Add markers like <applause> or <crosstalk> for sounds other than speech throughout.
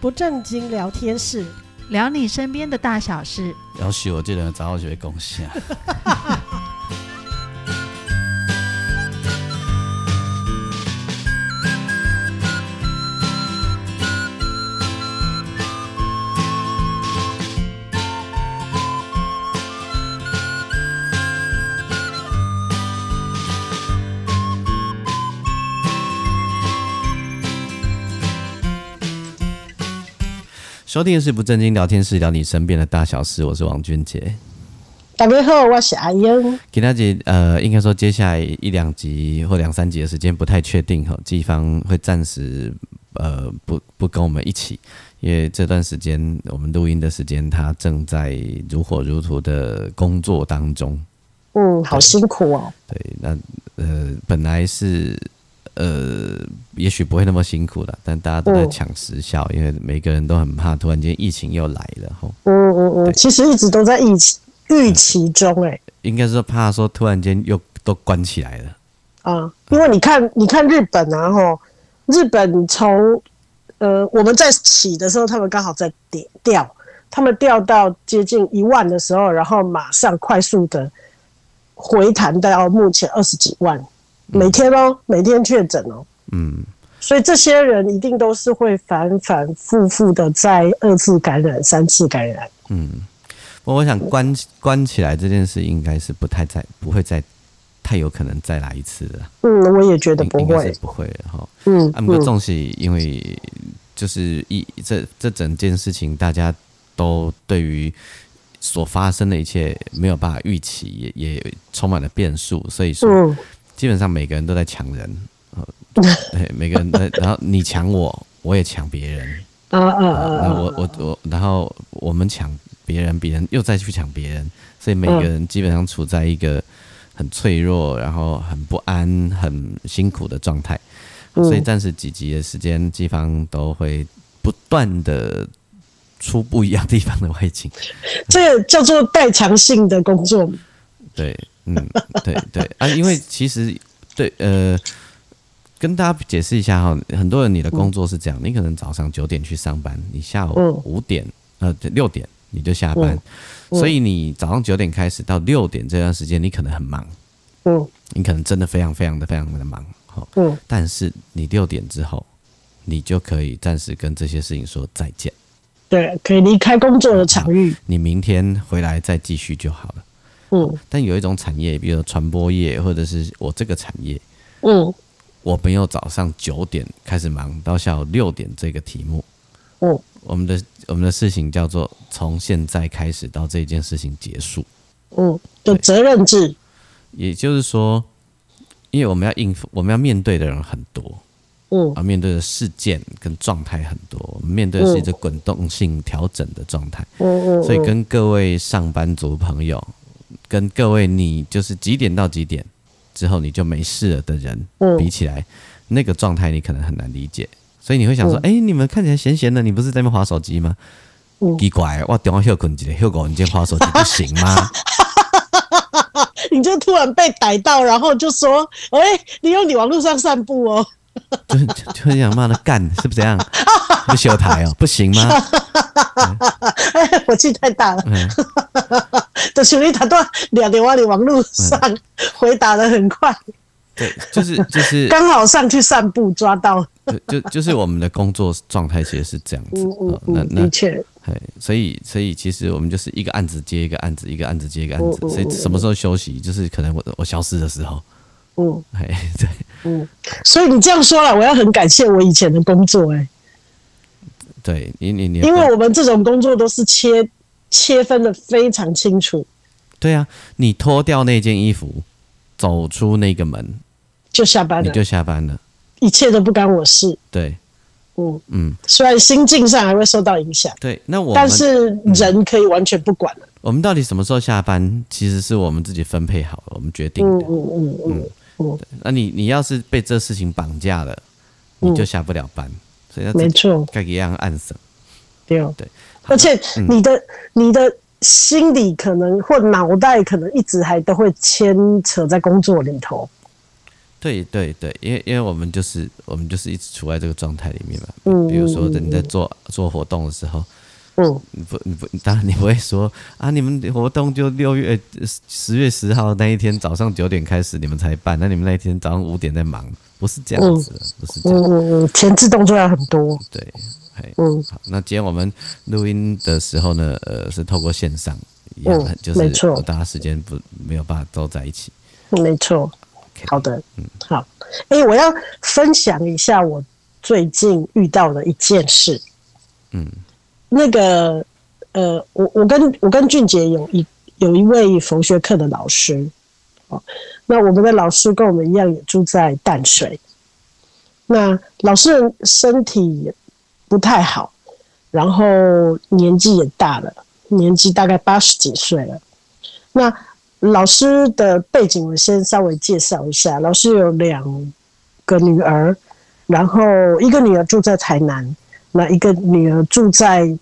不正经聊天室，聊你身边的大小事。要许我这人早就会贡献。<laughs> 收听的是不正经聊天室，聊你身边的大小事。我是王俊杰。大家好，我是阿英。给大家呃，应该说接下来一两集或两三集的时间不太确定哈，季方会暂时呃不不跟我们一起，因为这段时间我们录音的时间，他正在如火如荼的工作当中。嗯，好辛苦哦。对，那呃本来是。呃，也许不会那么辛苦了，但大家都在抢时效，嗯，因为每个人都很怕突然间疫情又来了吼。嗯嗯嗯，其实一直都在疫情预期中哎，欸，应该是怕说突然间又都关起来了。啊，因为你看，你看日本啊吼，日本从呃我们在起的时候，他们刚好在跌掉，他们掉到接近一万的时候，然后马上快速的回弹到目前二十几万。每天哦，每天确诊哦，嗯，所以这些人一定都是会反反复复的在二次感染、三次感染。嗯，我我想关关起来这件事应该是不太再不会再太有可能再来一次了。嗯，我也觉得不会，不会哈。嗯，不过重视，因为就是一这这整件事情，大家都对于所发生的一切没有办法预期，也也充满了变数，所以说。嗯基本上每个人都在抢人，<laughs> 对，每个人在，然后你抢我，我也抢别人，啊啊啊！我我我，然后我们抢别人，别人又再去抢别人，所以每个人基本上处在一个很脆弱，然后很不安、很辛苦的状态。所以暂时几集的时间，季方都会不断的出不一样地方的外景，这个叫做代偿性的工作。对。嗯，对对。啊，因为其实对呃，跟大家解释一下哈，很多人你的工作是这样，你可能早上九点去上班，你下午五点呃六点你就下班，所以你早上九点开始到六点这段时间，你可能很忙，嗯，你可能真的非常非常的非常的忙，好，嗯，但是你六点之后，你就可以暂时跟这些事情说再见，对，可以离开工作的场域，你明天回来再继续就好了。嗯，但有一种产业，比如说传播业，或者是我这个产业，嗯，我没有早上九点开始忙到下午六点这个题目，嗯，我们的我们的事情叫做从现在开始到这件事情结束，嗯，就责任制，也就是说，因为我们要应付，我们要面对的人很多，嗯，啊面对的事件跟状态很多，我们面对的是一个滚动性调整的状态，嗯嗯，所以跟各位上班族朋友。跟各位，你就是几点到几点之后你就没事了的人比起来，那个状态你可能很难理解，所以你会想说：哎，你们看起来闲闲的，你不是在那边滑手机吗？奇怪，我电话休困机，休狗，你今天滑手机不行吗？<laughs> 你就突然被逮到，然后就说：哎，你用你网络上散步哦。就就很想骂他干，是不是这样？不修台哦，不行吗？哎，火气太大了。就兄弟他都两点往你网络上回答的很快。对，就是就是 <laughs> 刚好上去散步抓到。就就是我们的工作状态其实是这样子。嗯嗯嗯，那的确。所以所以其实我们就是一个案子接一个案子，一个案子接一个案子。所以什么时候休息，就是可能我我消失的时候。嗯，哎，对，嗯，所以你这样说了，我要很感谢我以前的工作，哎，对你，你，你，因为我们这种工作都是切切分的非常清楚。对啊，你脱掉那件衣服，走出那个门，就下班了，你就下班了，一切都不干我事。对，嗯嗯，虽然心境上还会受到影响，对，那我，但是人可以完全不管了。我们到底什么时候下班，其实是我们自己分配好了，我们决定的。嗯嗯嗯嗯。那你你要是被这事情绑架了，你就下不了班，嗯、所以要没错，该一样暗审。对。对，而且你的、嗯、你的心理可能或脑袋可能一直还都会牵扯在工作里头。对对对，因为因为我们就是我们就是一直处在这个状态里面嘛。嗯，比如说你在做做活动的时候，嗯，你不你不当然你不会说啊，你们活动就六月十月十号那一天早上九点开始你们才办，那你们那一天早上五点在忙，不是这样子，不是这样。嗯嗯，前置动作要很多。对，嗯，好，那今天我们录音的时候呢，呃，是透过线上，一样，嗯，就是没错，大家时间不没有办法都在一起。没错。好的，嗯，好，哎、欸，我要分享一下我最近遇到的一件事，嗯，那个，呃，我我跟我跟俊杰有一有一位佛学课的老师，哦，那我们的老师跟我们一样也住在淡水，那老师身体不太好，然后年纪也大了，年纪大概八十几岁了，那。老师的背景我先稍微介绍一下。老师有两个女儿，然后一个女儿住在台南，那一个女儿住在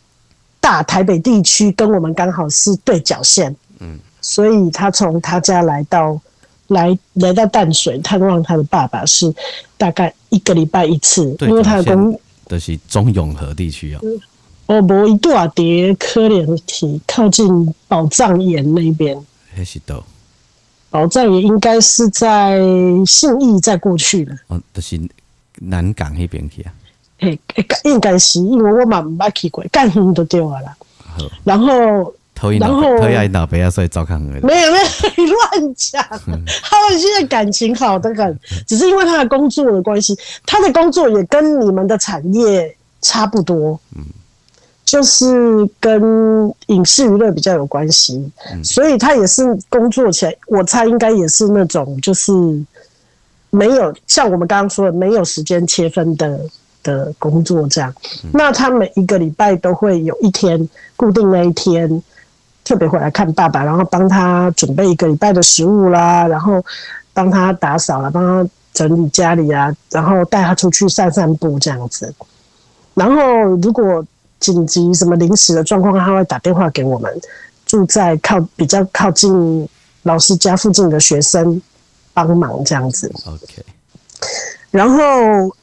大台北地区，跟我们刚好是对角线。嗯，所以她从她家来到来来到淡水探望她的爸爸，是大概一个礼拜一次，因为她的工的是中永和地区哦。哦，无一度啊，叠科联体靠近宝藏岩那边。还是都，宝藏岩应该是在信义再过去了。哦，就是南港那边去啊。嘿，应该是，因为我嘛唔捌去过，干远都对啊啦。然后，然后，他要老爸所以照看。没有没有，你乱讲。他们现在感情好得很，只是因为他的工作的关系，他的工作也跟你们的产业差不多。嗯。就是跟影视娱乐比较有关系，所以他也是工作起来，我猜应该也是那种就是没有像我们刚刚说的没有时间切分的的工作这样。那他每一个礼拜都会有一天固定那一天，特别回来看爸爸，然后帮他准备一个礼拜的食物啦，然后帮他打扫啦，帮他整理家里啊，然后带他出去散散步这样子。然后如果紧急什么临时的状况，他会打电话给我们住在靠比较靠近老师家附近的学生帮忙这样子。OK。然后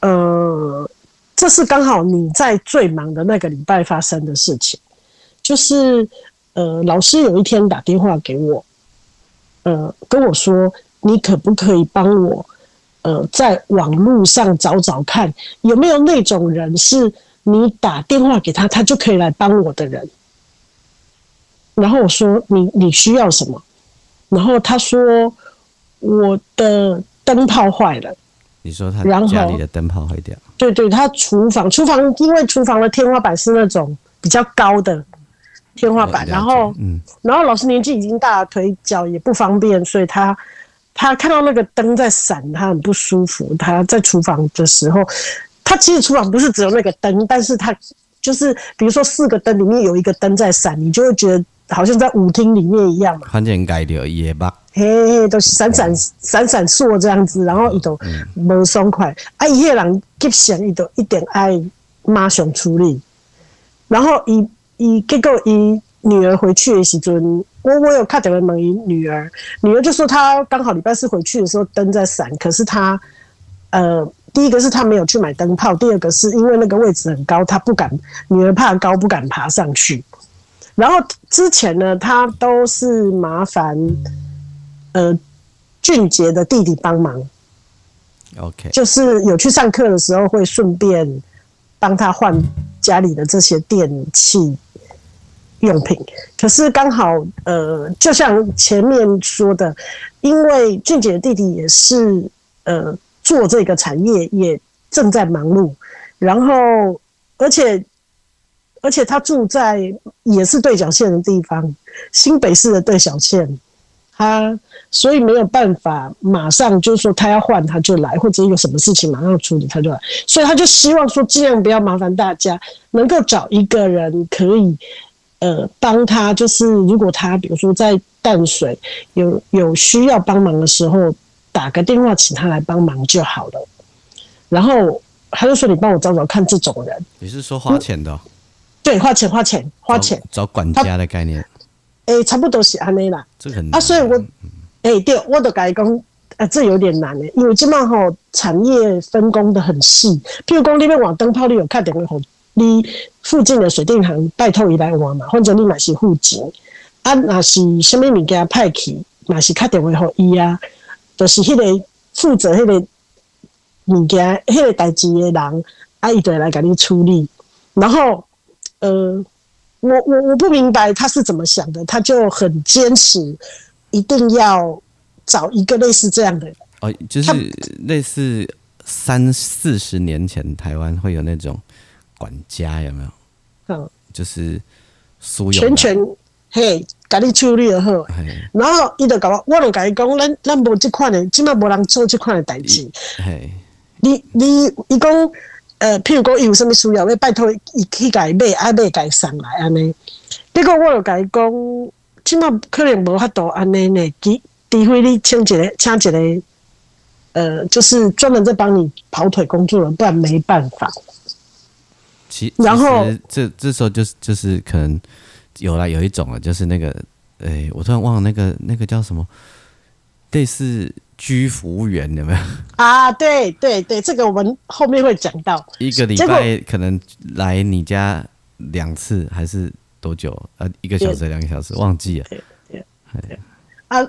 呃，这是刚好你在最忙的那个礼拜发生的事情，就是呃，老师有一天打电话给我，呃，跟我说你可不可以帮我呃在网络上找找看有没有那种人是。你打电话给他，他就可以来帮我的人。然后我说：“你你需要什么？”然后他说：“我的灯泡坏了。”你说他家里的灯泡坏掉？对对，他厨房厨房因为厨房的天花板是那种比较高的天花板，然后嗯，然后老师年纪已经大了，腿脚也不方便，所以他他看到那个灯在闪，他很不舒服。他在厨房的时候。他其实厨房不是只有那个灯，但是他就是比如说四个灯里面有一个灯在闪，你就会觉得好像在舞厅里面一样嘛。反正改掉也吧，嘿嘿，都闪闪闪闪烁这样子，然后伊都无松快。啊，伊个人急性伊都一点爱马上处理。然后伊伊结果伊女儿回去的时阵，我我有看到问伊女儿，女儿就说她刚好礼拜四回去的时候灯在闪，可是她呃。第一个是他没有去买灯泡，第二个是因为那个位置很高，他不敢，女儿怕高不敢爬上去。然后之前呢，他都是麻烦呃俊杰的弟弟帮忙，OK，就是有去上课的时候会顺便帮他换家里的这些电器用品。可是刚好呃，就像前面说的，因为俊杰的弟弟也是呃。做这个产业也正在忙碌，然后而且而且他住在也是对角线的地方，新北市的对角线，他所以没有办法马上就是说他要换他就来，或者有什么事情马上处理他就来，所以他就希望说尽量不要麻烦大家，能够找一个人可以呃帮他，就是如果他比如说在淡水有有需要帮忙的时候。打个电话请他来帮忙就好了，然后他就说：“你帮我找找看这种人。”你是说花钱的？对，花钱花钱花钱找，找管家的概念。哎、欸，差不多是安尼啦。这啊，所以我哎、对，我都改讲，呃，这有点难诶，因为即嘛吼产业分工的很细。譬如讲，你要换灯泡，你有打电话给你附近的水电行，拜托伊来换嘛，或者你买是付钱。啊，若是虾米物件派去，若是打电话给伊啊，就是迄个负责迄个物件、迄个代志的人，啊，伊就会来给你处理。然后，呃，我我我不明白他是怎么想的，他就很坚持，一定要找一个类似这样的人。哦，就是类似三四十年前台湾会有那种管家，有没有？嗯，就是苏有全权嘿。甲你处理就好，然后伊就甲我，我就甲伊讲，咱咱无即款的，即摆无人做即款的代志。嘿你你伊讲，呃，譬如讲伊有啥物需要，要拜托伊去甲伊买，啊买甲伊送来安尼。结果我就甲伊讲，即摆可能无法度安尼呢，除除非你请一个请一个，呃，就是专门在帮你跑腿工作的，不然没办法。其然后这这时候就是就是可能。有啦，有一种啊，就是那个，哎、欸，我突然忘了那个那个叫什么，类似居服务员有没有？啊，对对对，这个我们后面会讲到。一个礼拜可能来你家两次，还是多久？呃，一个小时、两个小时，忘记了。啊，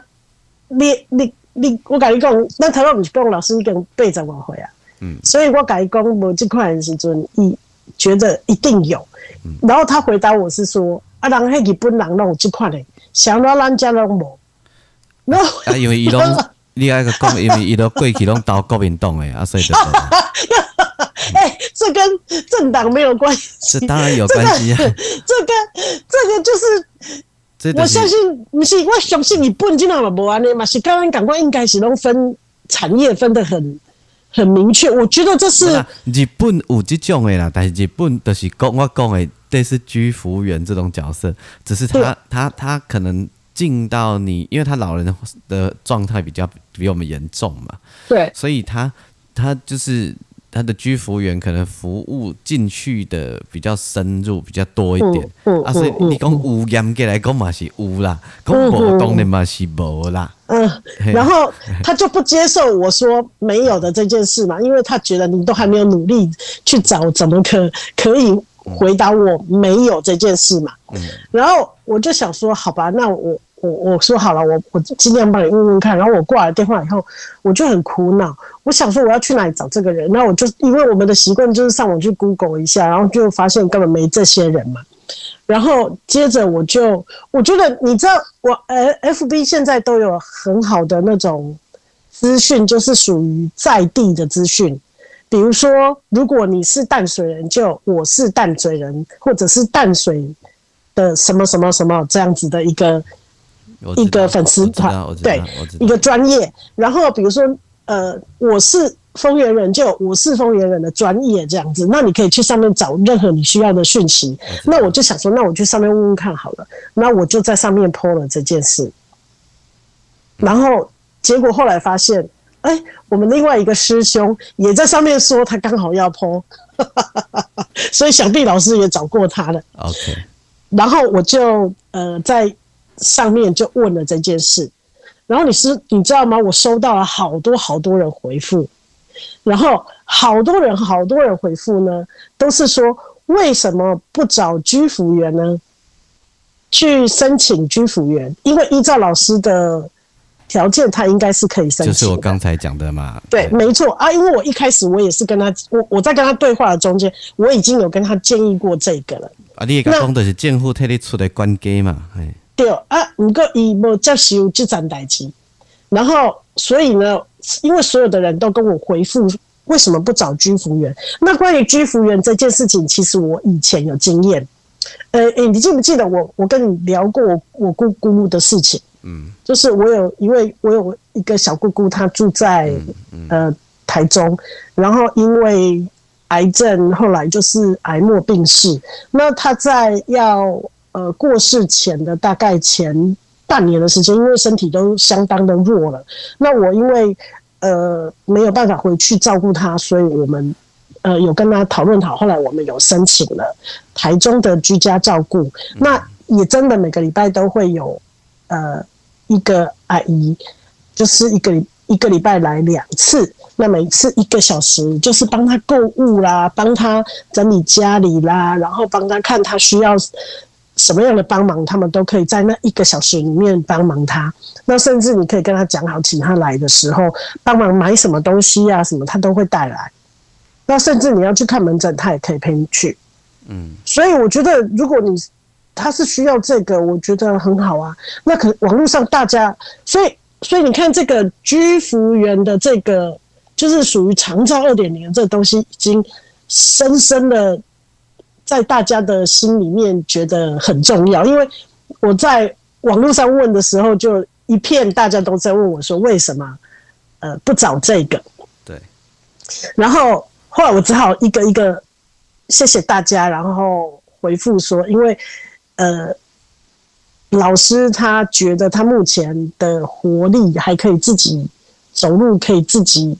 你你你，我跟你讲，那头先不是讲老师已经八十多岁啊？嗯。所以我跟你讲，无这块的时阵，一觉得一定有。嗯、然后他回答我是说。啊，人迄日本人拢有即款诶，想到咱家拢无。那啊，因为伊拢，你爱个讲，因为伊都过去拢投国民党诶，啊，所以就。<laughs> 哎，这跟政党没有关系。这当然有关系啊。这个，这个就是，我相信，不是，我相信日本今嘛无安尼嘛，是刚刚讲过，应该是拢分产业分得很很明确。我觉得这是日本有这种诶啦，但是日本就是讲我讲诶。类似居服务员这种角色，只是他他他可能进到你，因为他老人的状态比较比我们严重嘛，对，所以他他就是他的居服务员可能服务进去的比较深入，比较多一点，嗯嗯、啊，所以你讲有严格来讲嘛是有啦，讲无当然嘛是无啦，嗯，然后他就不接受我说没有的这件事嘛，因为他觉得你都还没有努力去找，怎么可可以？回答我没有这件事嘛，然后我就想说，好吧，那我我我说好了，我我尽量帮你问问看。然后我挂了电话以后，我就很苦恼，我想说我要去哪里找这个人？那我就因为我们的习惯就是上网去 Google 一下，然后就发现根本没这些人嘛。然后接着我就我觉得你知道，我呃 FB 现在都有很好的那种资讯，就是属于在地的资讯。比如说，如果你是淡水人，就我是淡水人，或者是淡水的什么什么什么这样子的一个一个粉丝团，对，一个专业。然后比如说，呃，我是丰原人，就我是丰原人的专业这样子。那你可以去上面找任何你需要的讯息。那我就想说，那我去上面问问看好了。那我就在上面 po 了这件事，然后结果后来发现。哎、欸，我们另外一个师兄也在上面说他刚好要 po，<laughs> 所以想必老师也找过他了。OK，然后我就呃在上面就问了这件事，然后你是你知道吗？我收到了好多好多人回复，然后好多人好多人回复呢，都是说为什么不找居服员呢？去申请居服员，因为依照老师的。条件他应该是可以申请，就是我刚才讲的嘛。对，没错啊，因为我一开始我也是跟他，我我在跟他对话的中间，我已经有跟他建议过这个了。啊，你刚讲的是政府替你出的关机嘛？哎，对啊，不过伊无接受这件代志，然后所以呢，因为所有的人都跟我回复，为什么不找居服员？那关于居服员这件事情，其实我以前有经验。呃，诶，你记不记得我我跟你聊过我我姑姑的事情？嗯，就是我有一位，我有一个小姑姑，她住在呃台中，然后因为癌症，后来就是癌末病逝。那她在要呃过世前的大概前半年的时间，因为身体都相当的弱了。那我因为呃没有办法回去照顾他，所以我们呃有跟他讨论好，后来我们有申请了台中的居家照顾。那也真的每个礼拜都会有呃。一个阿姨，就是一个一个礼拜来两次，那每次一个小时，就是帮他购物啦，帮他整理家里啦，然后帮他看他需要什么样的帮忙，他们都可以在那一个小时里面帮忙他。那甚至你可以跟他讲好，请他来的时候帮忙买什么东西啊，什么他都会带来。那甚至你要去看门诊，他也可以陪你去。嗯，所以我觉得，如果你他是需要这个，我觉得很好啊。那可网络上大家，所以所以你看这个居服员的这个，就是属于长照二点零这个东西，已经深深的在大家的心里面觉得很重要。因为我在网络上问的时候，就一片大家都在问我说，为什么呃不找这个？对，然后后来我只好一个一个谢谢大家，然后回复说，因为。呃，老师他觉得他目前的活力还可以自己走路，可以自己，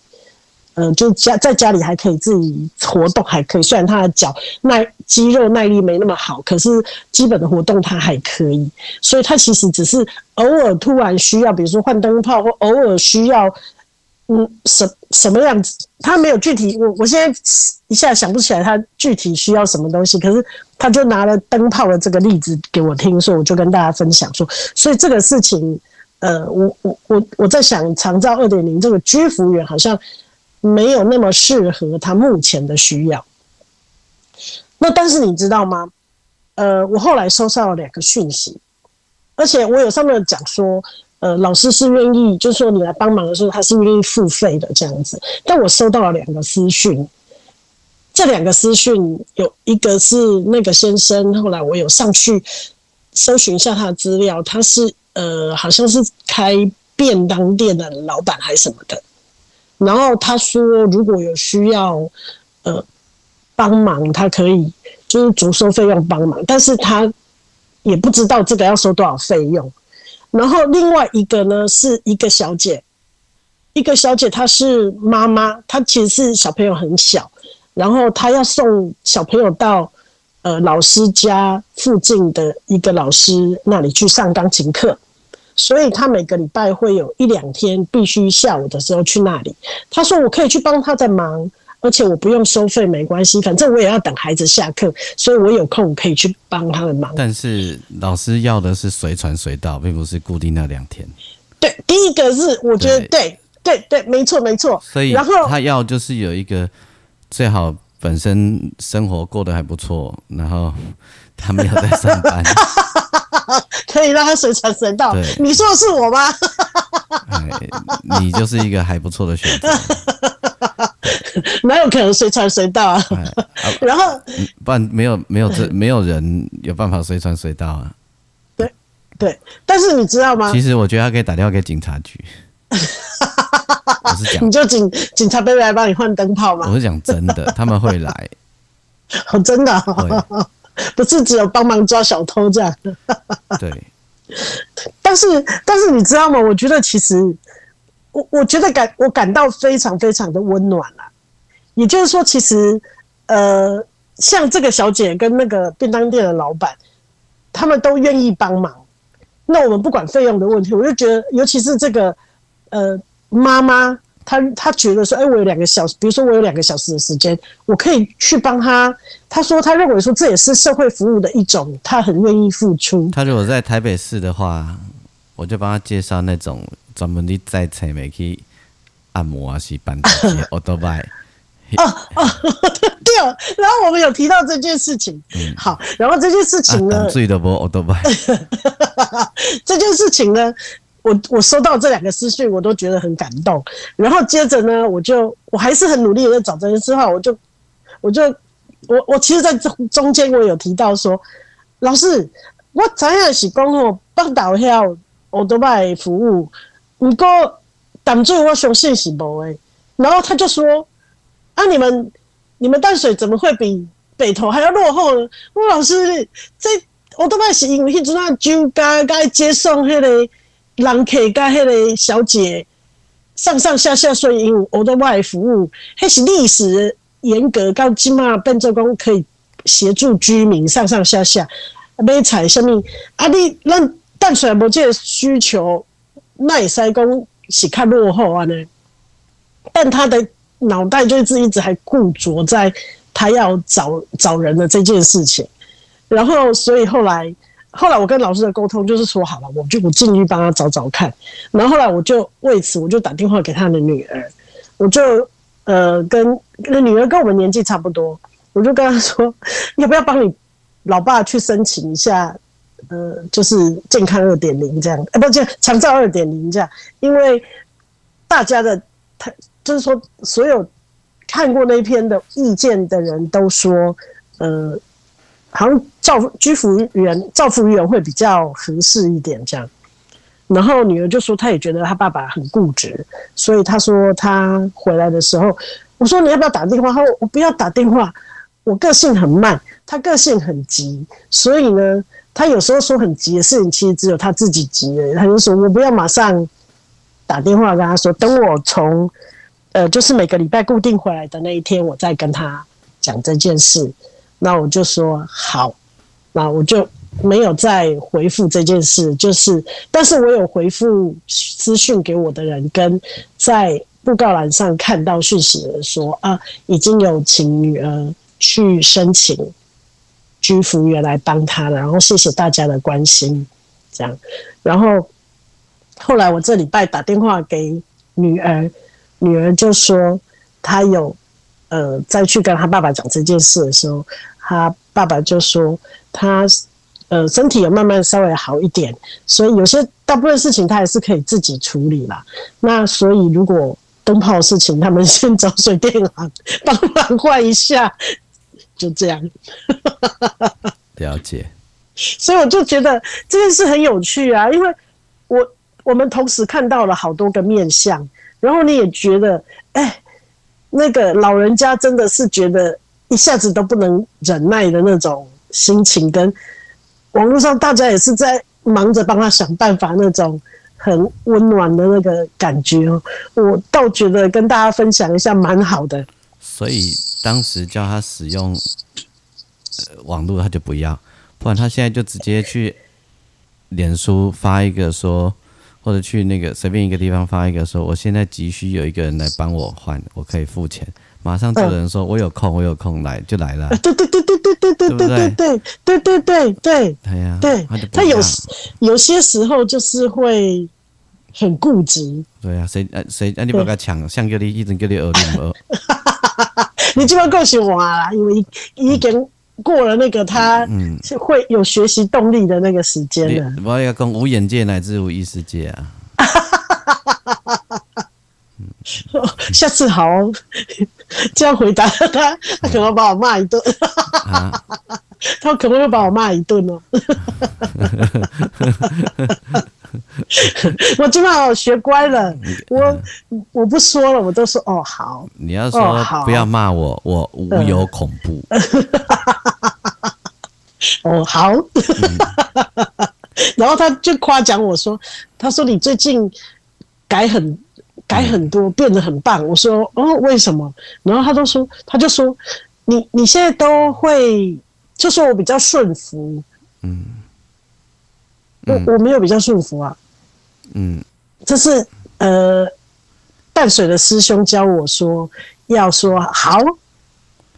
呃，就家在家里还可以自己活动，还可以。虽然他的脚耐肌肉耐力没那么好，可是基本的活动他还可以。所以他其实只是偶尔突然需要，比如说换灯泡，或偶尔需要。嗯，什什么样子？他没有具体，我我现在一下想不起来他具体需要什么东西。可是他就拿了灯泡的这个例子给我听，所以我就跟大家分享说，所以这个事情，呃，我我我我在想，长照二点零这个居服员好像没有那么适合他目前的需要。那但是你知道吗？呃，我后来收到了两个讯息，而且我有上面讲说。呃，老师是愿意，就是说你来帮忙的时候，他是愿意付费的这样子。但我收到了两个私讯，这两个私讯有一个是那个先生，后来我有上去搜寻一下他的资料，他是呃，好像是开便当店的老板还是什么的。然后他说，如果有需要呃帮忙，他可以就是足收费用帮忙，但是他也不知道这个要收多少费用。然后另外一个呢，是一个小姐，一个小姐她是妈妈，她其实是小朋友很小，然后她要送小朋友到呃老师家附近的一个老师那里去上钢琴课，所以他每个礼拜会有一两天必须下午的时候去那里。他说我可以去帮他在忙。而且我不用收费，没关系，反正我也要等孩子下课，所以我有空可以去帮他们忙。但是老师要的是随传随到，并不是固定那两天。对，第一个是我觉得对对对，对，没错没错。所以，然后他要就是有一个最好本身生活过得还不错，然后他没有在上班，<laughs> 可以让他随传随到。你说的是我吗？<laughs> 哎，你就是一个还不错的选择。哪有可能随传随到啊？然后不然没有没有这没有人有办法随传随到啊？对对，但是你知道吗？其实我觉得他可以打电话给警察局。我是讲，<laughs> 你就警警察贝贝来帮你换灯泡吗？我是讲真的，他们会来。哦，真的，不是只有帮忙抓小偷这样。<laughs> 对。但是但是你知道吗？我觉得其实。我我觉得感我感到非常非常的温暖了，也就是说，其实呃，像这个小姐跟那个便当店的老板，他们都愿意帮忙。那我们不管费用的问题，我就觉得，尤其是这个呃妈妈，她她觉得说，哎，我有两个小时，比如说我有两个小时的时间，我可以去帮他。他说，他认为说这也是社会服务的一种，他很愿意付出。他如果在台北市的话，我就帮他介绍那种。专门的在台北去按摩啊，是办这些欧多拜。<laughs> 哦哦，对哦，然后我们有提到这件事情。嗯，好，然后这件事情呢，最的不欧多拜。<laughs> 这件事情呢，我我收到这两个私讯，我都觉得很感动。然后接着呢，我就我还是很努力的在找这件事话，我就我就我我其实，在中中间我有提到说，老师，我知影是讲哦，北投遐欧多拜服务。不过，挡住我相信是无诶。然后他就说：“啊，你们你们淡水怎么会比北投还要落后呢？”我老师，这我都摆是因为迄阵啊，酒家该接送迄个人客，甲迄个小姐上上下下，所以因为我的外服务，迄是历史严格，到起码变做讲可以协助居民上上下下买菜什么啊？你咱淡水无这个需求。那也塞工是看落后啊呢，但他的脑袋就是一直还固着在他要找找人的这件事情，然后所以后来后来我跟老师的沟通就是说好了，我就我尽力帮他找找看，然后后来我就为此我就打电话给他的女儿，我就呃跟那女儿跟我们年纪差不多，我就跟他说要不要帮你老爸去申请一下。呃，就是健康二点零这样，呃，不，就长照二点零这样，因为大家的他就是说，所有看过那篇的意见的人都说，呃，好像照居服员、照服员会比较合适一点这样。然后女儿就说，她也觉得她爸爸很固执，所以她说她回来的时候，我说你要不要打电话？她说我不要打电话，我个性很慢，她个性很急，所以呢。他有时候说很急的事情，其实只有他自己急了。他就说：“我不要马上打电话跟他说，等我从呃，就是每个礼拜固定回来的那一天，我再跟他讲这件事。”那我就说好，那我就没有再回复这件事。就是，但是我有回复私讯给我的人，跟在布告栏上看到讯息的人说啊，已经有请女儿去申请。居服员来帮他的，然后谢谢大家的关心，这样，然后后来我这礼拜打电话给女儿，女儿就说她有呃再去跟他爸爸讲这件事的时候，他爸爸就说他呃身体有慢慢稍微好一点，所以有些大部分事情他还是可以自己处理啦。那所以如果灯泡的事情，他们先找水电行帮忙换一下。就这样，了解。所以我就觉得这件事很有趣啊，因为我我们同时看到了好多个面相，然后你也觉得，哎、那个老人家真的是觉得一下子都不能忍耐的那种心情，跟网络上大家也是在忙着帮他想办法那种很温暖的那个感觉哦，我倒觉得跟大家分享一下蛮好的。所以当时叫他使用呃网络，他就不要，不然他现在就直接去脸书发一个说，或者去那个随便一个地方发一个说，我现在急需有一个人来帮我换，我可以付钱，马上就有人说我有空，我有空来就来了。对对对对对对对对对对对对对对，对呀，对，他有有些时候就是会很固执。对啊，谁呃谁呃你不要抢，像叫你一直叫你耳聋耳。<laughs> 你基本够喜欢啦，因为已经过了那个他是会有学习动力的那个时间了。我要讲无眼界乃至无意识界啊！<laughs> 下次好，这样回答他，他可能会把我骂一顿。<laughs> 他可能会把我骂一顿哦。<laughs> <laughs> 我今晚我学乖了，我我不说了，我都说哦好。你要说不要骂我，哦、我无有恐怖。<laughs> 哦好，<laughs> 然后他就夸奖我说，他说你最近改很改很多，变得很棒。我说哦为什么？然后他都说，他就说你你现在都会，就说我比较顺服。嗯。我我没有比较顺服啊，嗯，这是呃淡水的师兄教我说要说好，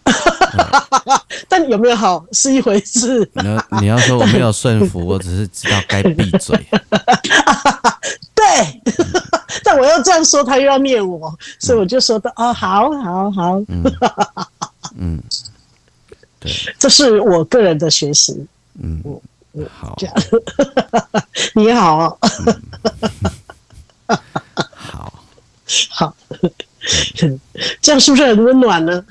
<laughs> 但有没有好是一回事。你要你要说我没有顺服，我只是知道该闭嘴。<laughs> 对，但我要这样说，他又要灭我，所以我就说的哦，好好好，<laughs> 嗯，对，这是我个人的学习，嗯。好，你好，好，<laughs> 好，这样是不是很温暖呢？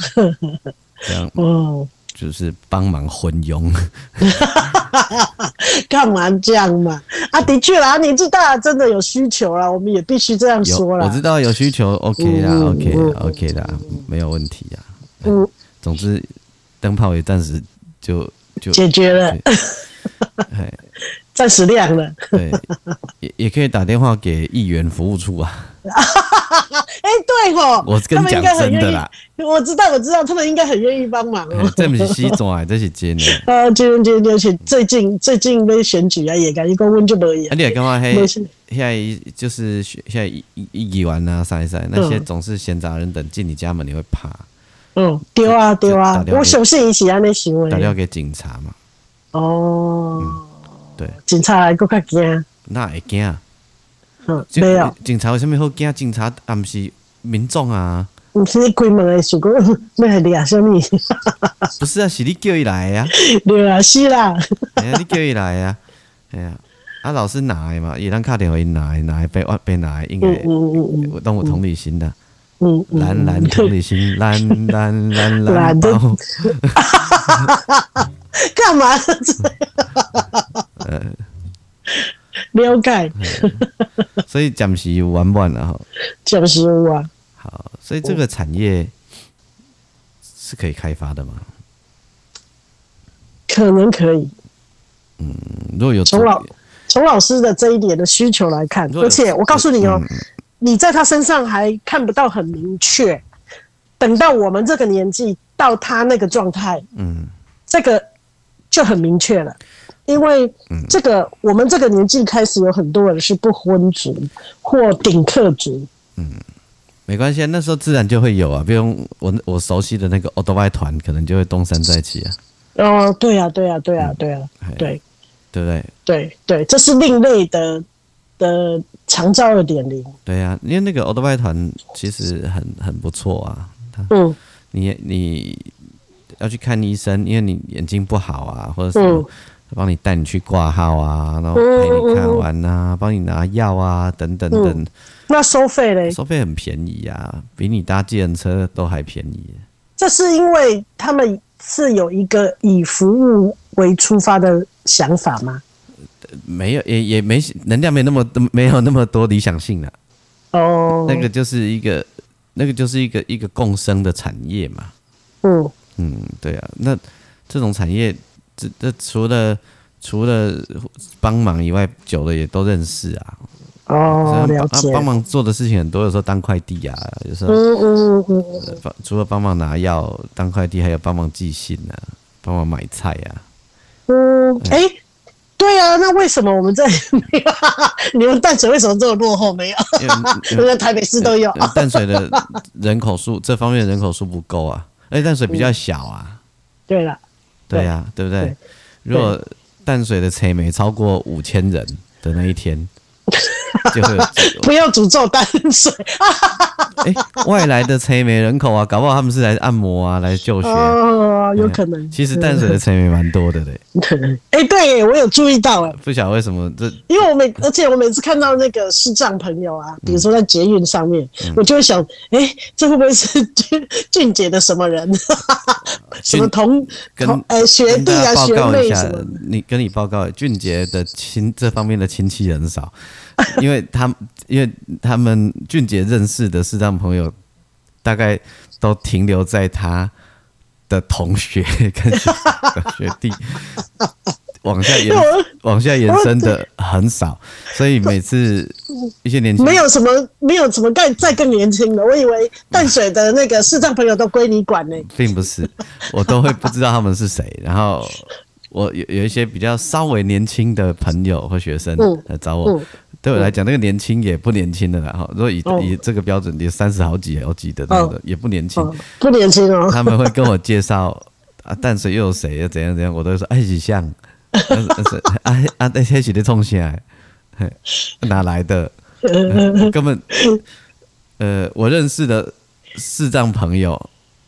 这样 <laughs> 哦，就是帮忙昏庸，<laughs> 干嘛这样嘛？啊，的确啦，年纪大真的有需求啦，我们也必须这样说啦。我知道有需求，OK 啦，OK，OK 啦，没有问题呀。嗯，总之灯泡也暂时就就解决了。<laughs> 暂时亮了。<laughs> 对，也也可以打电话给议员服务处啊。<laughs> 哎、欸，对吼，我跟你讲真的啦，我知道我知道，他们应该很愿意帮忙哦。这不是西装啊，这是真的。呃，今天今天最近最近被选举啊，也感觉公文就没有。啊，你也干嘛嘿？现在就是现在一议员啊，啥啥那些总是闲杂人等进你家门，你会怕？嗯，丢啊丢啊，我相信一起安尼行为。打电话给警察嘛？哦，对，警察还够较惊。那会惊？嗯，没有。警察为什么好惊？警察啊，不是民众啊。不是你开门的时候，<laughs> 要来抓什么？<laughs> 不是啊，是你叫伊来啊。对啊，是啦。<laughs> 哎呀，你叫伊来啊？哎呀，啊，老师拿的嘛，伊当打电话拿的，拿的被被拿的，应该我动我同理心的。嗯，蓝蓝同理心，蓝蓝蓝蓝包。<laughs> 干嘛这样？呃。<laughs> 了解，所以暂时玩不完了哈。暂时玩。好，所以这个产业是可以开发的吗？可能可以。嗯，如果有从老从老师的这一点的需求来看，而且我告诉你哦，嗯、你在他身上还看不到很明确，等到我们这个年纪到他那个状态，嗯，这个就很明确了。因为这个，我们这个年纪开始有很多人是不婚族或顶客族。嗯，没关系，那时候自然就会有啊。不用我我熟悉的那个欧多拜团，可能就会东山再起啊。哦，对呀，对呀，对呀，对呀，对，对不对？对对，这是另类的的长照二点零。对呀，因为那个欧多拜团其实很很不错啊。嗯，你你要去看医生，因为你眼睛不好啊，或者什么。帮你带你去挂号啊，然后陪你看完啊，帮、嗯、你拿药啊，等等等。嗯、那收费嘞？收费很便宜啊，比你搭计程车都还便宜。这是因为他们是有一个以服务为出发的想法吗？没有，也也没能量没那么多，没有那么多理想性啊。哦，那个就是一个，那个就是一个一个共生的产业嘛。嗯嗯，对啊，那这种产业。这这除了除了帮忙以外，久了也都认识啊。哦，了解。帮忙做的事情很多，有时候当快递啊，有时候嗯嗯嗯嗯，除了帮忙拿药、当快递，还有帮忙寄信啊，帮忙买菜啊。嗯，哎，对啊，那为什么我们这里 <laughs> 没有？你们淡水为什么这么落后？没有？因为 <laughs> 台北市都有。淡水的人口数这方面的人口数不够啊，而且淡水比较小啊。对了。对呀、啊，对不对？对，如果淡水的采煤超过五千人的那一天，<laughs> 就会有不要诅咒淡水。<laughs> 哎，外来的车没人口啊，搞不好他们是来按摩啊，来就学。哦，有可能。其实淡水的车没蛮多的嘞。对，哎，对我有注意到哎。不晓得为什么这？因为我每而且我每次看到那个视障朋友啊，比如说在捷运上面，嗯、我就会想，哎，这会不会是 <laughs> 俊俊姐的什么人？什么同同哎学弟啊学妹什么？你跟你报告，俊杰的亲这方面的亲戚很少。<laughs> 因为他，因为他们俊杰认识的视障朋友，大概都停留在他的同学跟学 <laughs> 弟，往下延 <laughs> 往下延伸的很少，所以每次一些年轻没有什么没有什么再再更年轻的，我以为淡水的那个视障朋友都归你管呢，并不是，我都会不知道他们是谁，然后我有有一些比较稍微年轻的朋友或学生来找我。嗯嗯对我来讲，那个年轻也不年轻的了。哈，如果以以这个标准，也三十好几好几的那个，也不年轻，不年轻哦。<laughs> 他们会跟我介绍啊，淡水又有谁，又怎样怎样，我都会说哎，几像，<laughs> 啊啊，那些是的冲起来，<laughs> 哪来的？根本，呃，我认识的视障朋友，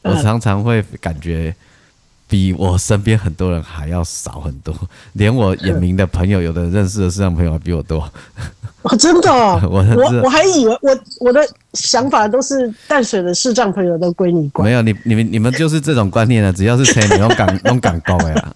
我常常会感觉。比我身边很多人还要少很多，<laughs> 连我眼明的朋友，有的认识的视障朋友还比我多。<laughs> 哦，真的？哦，<laughs> 我我我还以为我我的想法都是淡水的视障朋友都归你管。没有，你你们你们就是这种观念了，只要是谁，你用港用港高呀。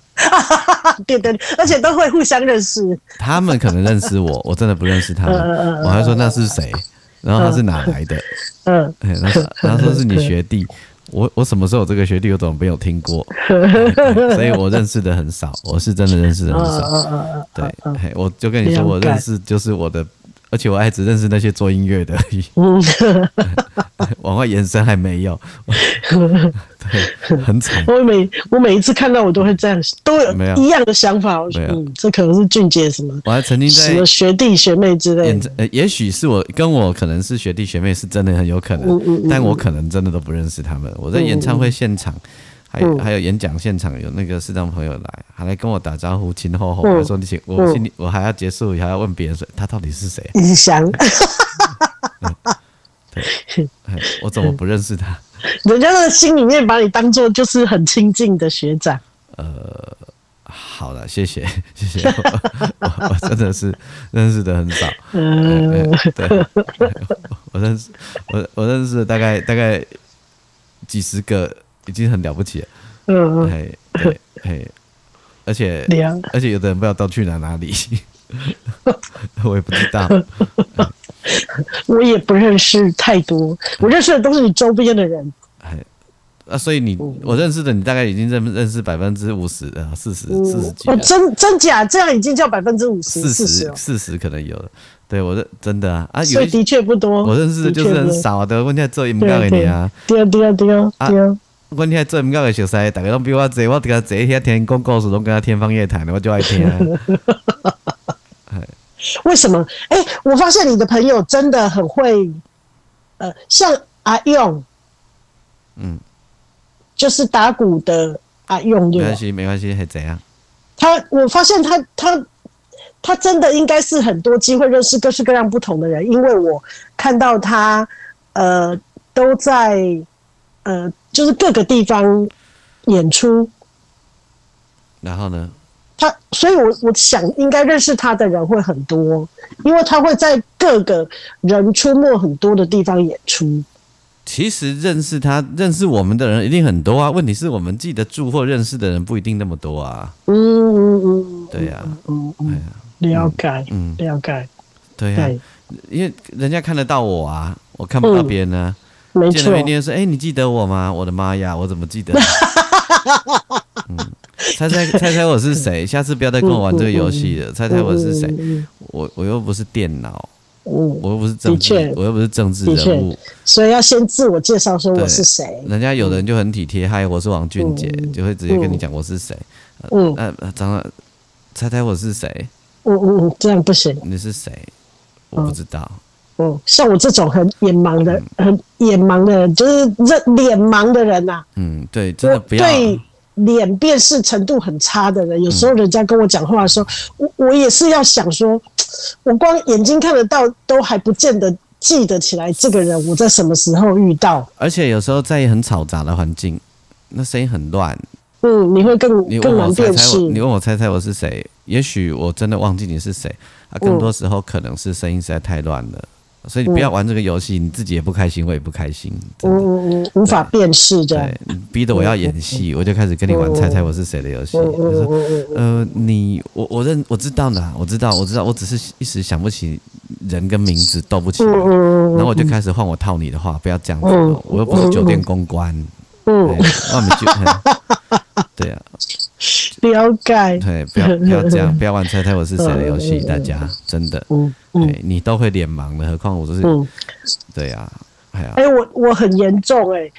对对，而且都会互相认识。他们可能认识我，我真的不认识他们。我还说那是谁，然后他是哪来的？嗯，然后然后说是你学弟。我我什么时候有这个学弟，我怎么没有听过？<laughs> 所以我认识的很少，我是真的认识的很少。对，我就跟你说，我认识就是我的而且我还只认识那些做音乐的而已，<laughs> 往外延伸还没有，对，很惨。<laughs> 我每我每一次看到我都会这样，都有一样的想法。我说，嗯，这可能是俊杰什么？我还曾经在什么学弟学妹之类的，呃，也许是我跟我可能是学弟学妹，是真的很有可能，但我可能真的都不认识他们。我在演唱会现场。还有还有演讲现场有那个视障朋友来，还来跟我打招呼，亲厚厚。我说你请，我心里我还要结束，还要问别人说他到底是谁？李翔？<laughs> 对，我怎么不认识他？<laughs> 人家的心里面把你当做就是很亲近的学长。呃，好了，谢谢 <laughs> 谢谢我，我真的是认识的很少。嗯，对，我认识我我认识大概大概几十个。已经很了不起。了，嗯，嘿，对，嘿，而且，而且有的人不知道到去哪哪里，<laughs> 我也不知道，<laughs> 我也不认识太多，我认识的都是你周边的人，哎，啊，所以你我认识的你大概已经认认识百分之五十啊四十四十几，哦，真真假这样已经叫百分之五十四十四十可能有了，对我认真的啊。啊，所以的确不多，我认识的就是很少的，问题做音乐给你啊，对。啊对啊对啊对啊。我听做音乐的熟悉，大家拢比我济，我这个这些天讲故事，拢跟他天方夜谭的，我就爱听。<laughs> 为什么？哎、欸，我发现你的朋友真的很会，呃，像阿用，嗯，就是打鼓的阿用，对，没关系，没关系，还怎样？他，我发现他，他，他真的应该是很多机会认识各式各样不同的人，因为我看到他，呃，都在，呃。就是各个地方演出，然后呢？他，所以我我想应该认识他的人会很多，因为他会在各个人出没很多的地方演出。其实认识他、认识我们的人一定很多啊，问题是我们记得住或认识的人不一定那么多啊。嗯嗯嗯，对呀，嗯嗯，了解，嗯，了解，对呀，因为人家看得到我啊，我看不到别人呢。没错，见了面说：“哎、欸，你记得我吗？我的妈呀，我怎么记得？<laughs> 嗯，猜猜猜猜我是谁？<laughs> 下次不要再跟我玩这个游戏了。猜猜我是谁？我我又不是电脑，我又不是政治，我又不是政治人物，所以要先自我介绍说我是谁。人家有人就很体贴，嗨，我是王俊杰，就会直接跟你讲我是谁。嗯，呃，长了，猜猜我是谁？嗯嗯嗯，这样不行。你是谁？我不知道。”嗯，像我这种很眼盲的、嗯、很眼盲的人，就是这脸盲的人呐、啊。嗯，对，真的不要对脸辨识程度很差的人，有时候人家跟我讲话的时候，嗯、我我也是要想说，我光眼睛看得到都还不见得记得起来这个人我在什么时候遇到。而且有时候在很嘈杂的环境，那声音很乱。嗯，你会更更难辨识。你问我猜猜我是谁？也许我真的忘记你是谁。啊，更多时候可能是声音实在太乱了。所以你不要玩这个游戏，你自己也不开心，我也不开心。嗯嗯嗯，无法辨识的。对，逼得我要演戏，我就开始跟你玩猜猜我是谁的游戏。就说呃，你我我认我知道呢，我知道我知道，我只是一时想不起人跟名字斗不起来，然后我就开始换我套你的话，不要这样子，我又不是酒店公关。嗯，外面就对啊。了解。对，不要不要这样，不要玩猜猜我是谁的游戏，大家真的。嗯嗯，你都会脸盲的，何况我都是。嗯，对呀，哎呀。哎，我我很严重哎，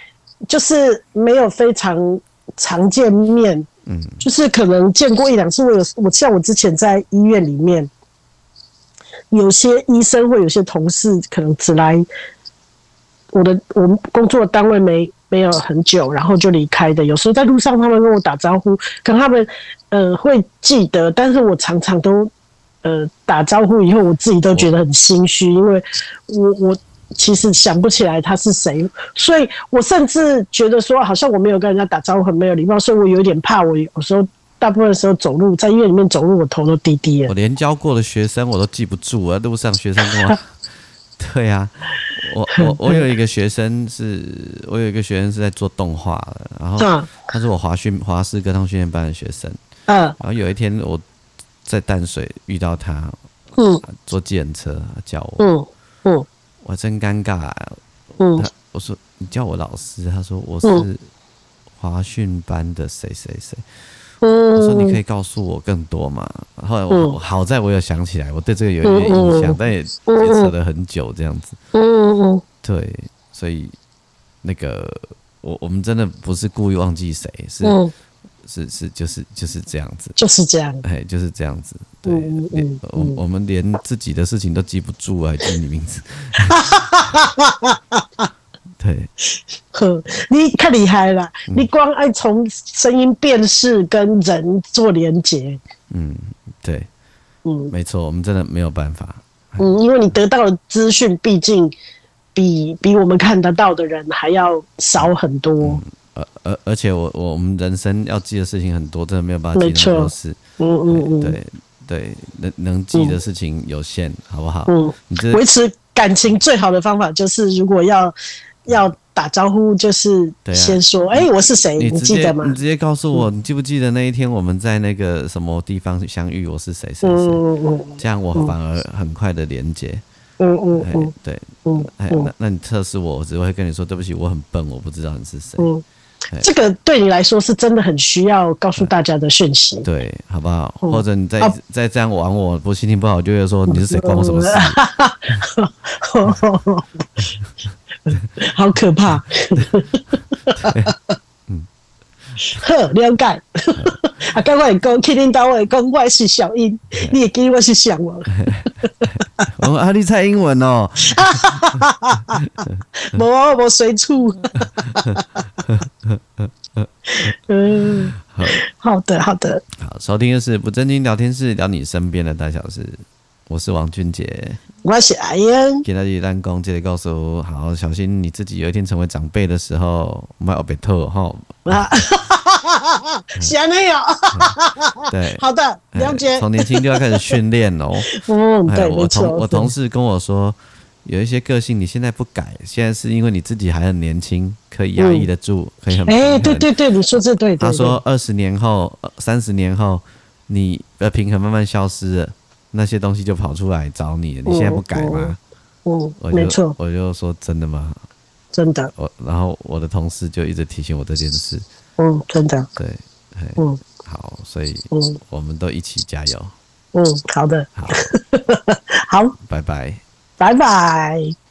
就是没有非常常见面，嗯，就是可能见过一两次。我有我像我之前在医院里面，有些医生或有些同事可能只来我的我们工作单位没。没有很久，然后就离开的。有时候在路上，他们跟我打招呼，可能他们呃会记得，但是我常常都呃打招呼以后，我自己都觉得很心虚，因为我我其实想不起来他是谁，所以我甚至觉得说，好像我没有跟人家打招呼，很没有礼貌，所以我有点怕。我有时候大部分的时候走路在医院里面走路，我头都低低的。我连教过的学生我都记不住啊，路上学生跟我。<laughs> 对呀、啊，我我我有一个学生是，我有一个学生是在做动画的，然后他是我华训华师歌唱训练班的学生，嗯，然后有一天我在淡水遇到他，嗯，坐计程车叫我，嗯嗯，我真尴尬、啊，嗯，他我说你叫我老师，他说我是华训班的谁谁谁，嗯，我说你可以告诉我更多嘛。后来我、嗯、好在我有想起来，我对这个有一点印象，嗯、但也、嗯、也扯了很久这样子。嗯嗯嗯，对，所以那个我我们真的不是故意忘记谁，是、嗯、是是就是就是这样子，就是这样，哎，就是这样子。对，嗯嗯、我我们连自己的事情都记不住啊，记你名字。对，<laughs> 呵，你太厉害了！嗯、你光爱从声音辨识跟人做连接。嗯，对，嗯，没错，我们真的没有办法。嗯，因为你得到的资讯，毕竟比比我们看得到的人还要少很多。嗯、而而且我我我们人生要记的事情很多，真的没有办法记那么多事。嗯嗯嗯，对对，能能记的事情有限，嗯、好不好？嗯，维持感情最好的方法就是，如果要。要打招呼就是先说，哎、啊欸，我是谁？你记得吗？你直接告诉我，你记不记得那一天我们在那个什么地方相遇？我是谁？谁谁？嗯嗯这样我反而很快的连接。嗯嗯嗯，对，嗯，哎，那那你测试我，我只会跟你说，对不起，我很笨，我不知道你是谁。嗯，这个对你来说是真的很需要告诉大家的讯息。对，好不好？或者你再再这样玩我，我心情不好，就会说你是谁，关我什么事？<laughs> 好可怕！<laughs> 嗯，呵，了解。<laughs> 啊，刚刚你讲，去恁兜会讲我是小英，你也记得我是小王。我 <laughs> 说啊，你猜英文哦？<laughs> 无啊，无随处。嗯，好的，好的。好，收听的是不正经聊天室，聊你身边的大小事。我是王俊杰，我是阿英。给大家单工，记得告诉我，好小心你自己有一天成为长辈的时候，不要被偷哈。啊，闲没有？对，好的，了解。从年轻就要开始训练哦。<laughs> 嗯，对，我同我同事跟我说，有一些个性你现在不改，现在是因为你自己还很年轻，可以压抑得住，可以很。哎，对对对，你说这对。他说二十年后、三十年后，你的平衡慢慢消失了。那些东西就跑出来找你，你现在不改吗？嗯，没错。我就说真的吗？真的。我然后我的同事就一直提醒我这件事。嗯，真的。对，嗯，好，所以嗯，我们都一起加油。嗯，好的。好，<laughs> 好，拜拜，拜拜。